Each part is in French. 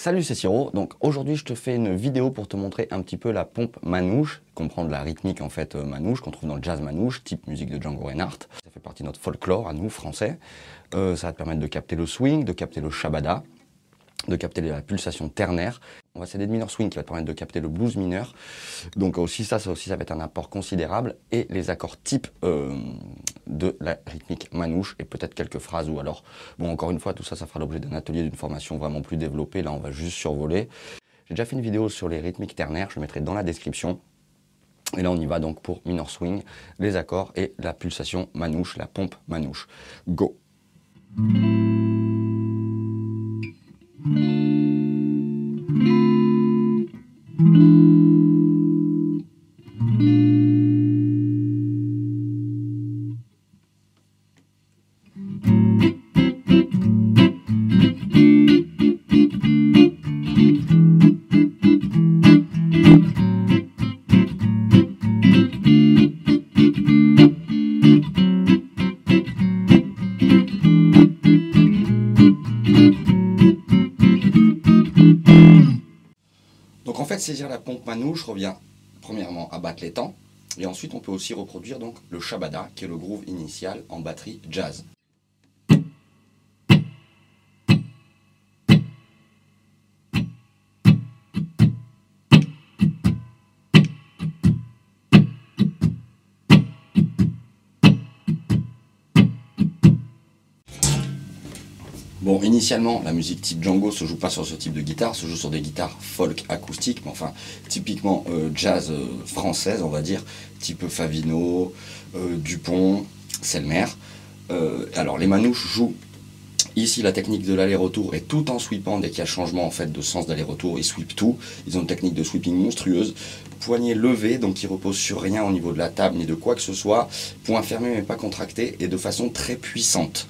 Salut c'est Siro, donc aujourd'hui je te fais une vidéo pour te montrer un petit peu la pompe manouche, comprendre la rythmique en fait euh, manouche qu'on trouve dans le jazz manouche, type musique de Django Reinhardt. Ça fait partie de notre folklore à nous français. Euh, ça va te permettre de capter le swing, de capter le shabada, de capter la pulsation ternaire. On va s'aider de minor swing qui va te permettre de capter le blues mineur. Donc aussi ça, ça aussi ça va être un apport considérable. Et les accords type euh, de la rythmique manouche et peut-être quelques phrases ou alors, bon encore une fois, tout ça, ça fera l'objet d'un atelier, d'une formation vraiment plus développée. Là, on va juste survoler. J'ai déjà fait une vidéo sur les rythmiques ternaires, je mettrai dans la description. Et là, on y va donc pour minor swing, les accords et la pulsation manouche, la pompe manouche. Go! Donc en fait, saisir la pompe manouche revient premièrement à battre les temps, et ensuite on peut aussi reproduire donc le shabada, qui est le groove initial en batterie jazz. Bon, initialement, la musique type Django se joue pas sur ce type de guitare, se joue sur des guitares folk acoustiques, mais enfin, typiquement euh, jazz euh, française, on va dire, type Favino, euh, Dupont, Selmer. alors, les manouches jouent ici la technique de l'aller-retour et tout en sweepant, dès qu'il y a changement en fait de sens d'aller-retour, ils sweepent tout. Ils ont une technique de sweeping monstrueuse. Poignet levé, donc ils reposent sur rien au niveau de la table ni de quoi que ce soit. Point fermé mais pas contracté et de façon très puissante.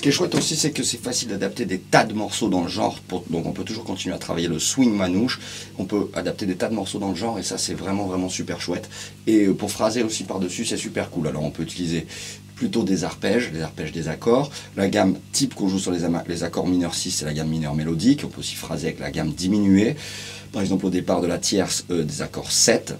Ce qui est chouette aussi, c'est que c'est facile d'adapter des tas de morceaux dans le genre. donc on peut toujours continuer à travailler le swing manouche. On peut adapter des tas de morceaux dans le genre et ça c'est vraiment vraiment super chouette. Et euh, pour phraser aussi par-dessus, c'est super cool. Alors on peut utiliser plutôt des arpèges, des arpèges des accords. La gamme type qu'on joue sur les, les accords mineurs 6, c'est la gamme mineure mélodique. On peut aussi phraser avec la gamme diminuée. Par exemple au départ de la tierce, euh, des accords 7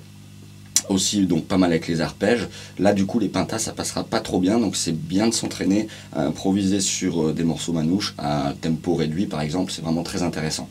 aussi donc pas mal avec les arpèges. Là du coup les pentas ça passera pas trop bien donc c'est bien de s'entraîner à improviser sur euh, des morceaux manouches à tempo réduit par exemple, c'est vraiment très intéressant.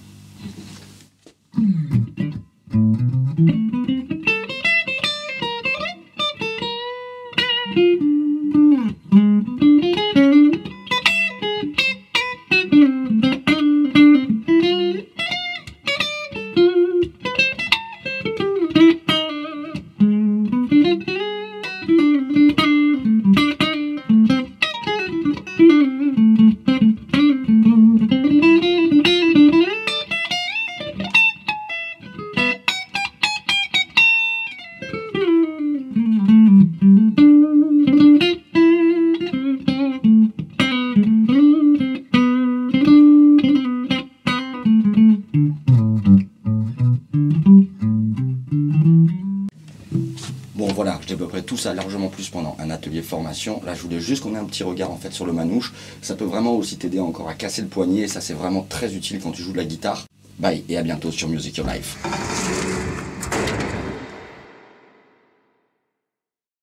Bon voilà, je développerai tout ça largement plus pendant un atelier formation. Là je voulais juste qu'on ait un petit regard en fait sur le manouche. Ça peut vraiment aussi t'aider encore à casser le poignet. ça c'est vraiment très utile quand tu joues de la guitare. Bye et à bientôt sur Music Your Life.